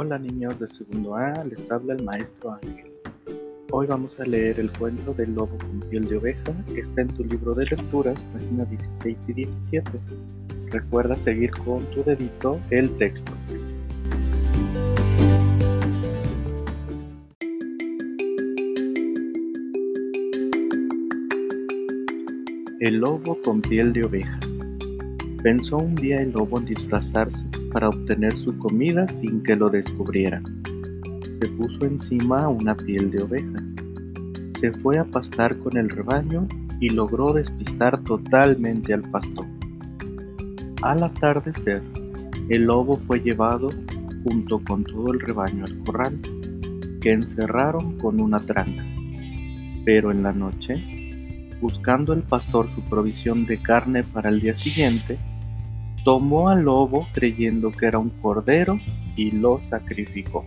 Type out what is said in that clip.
Hola niños de segundo A, les habla el maestro Ángel. Hoy vamos a leer el cuento del lobo con piel de oveja que está en tu libro de lecturas, páginas 16 y 17. Recuerda seguir con tu dedito el texto. El lobo con piel de oveja. Pensó un día el lobo en disfrazarse para obtener su comida sin que lo descubrieran. Se puso encima una piel de oveja. Se fue a pastar con el rebaño y logró despistar totalmente al pastor. Al atardecer, el lobo fue llevado junto con todo el rebaño al corral, que encerraron con una tranca. Pero en la noche, buscando el pastor su provisión de carne para el día siguiente, tomó al lobo creyendo que era un cordero y lo sacrificó.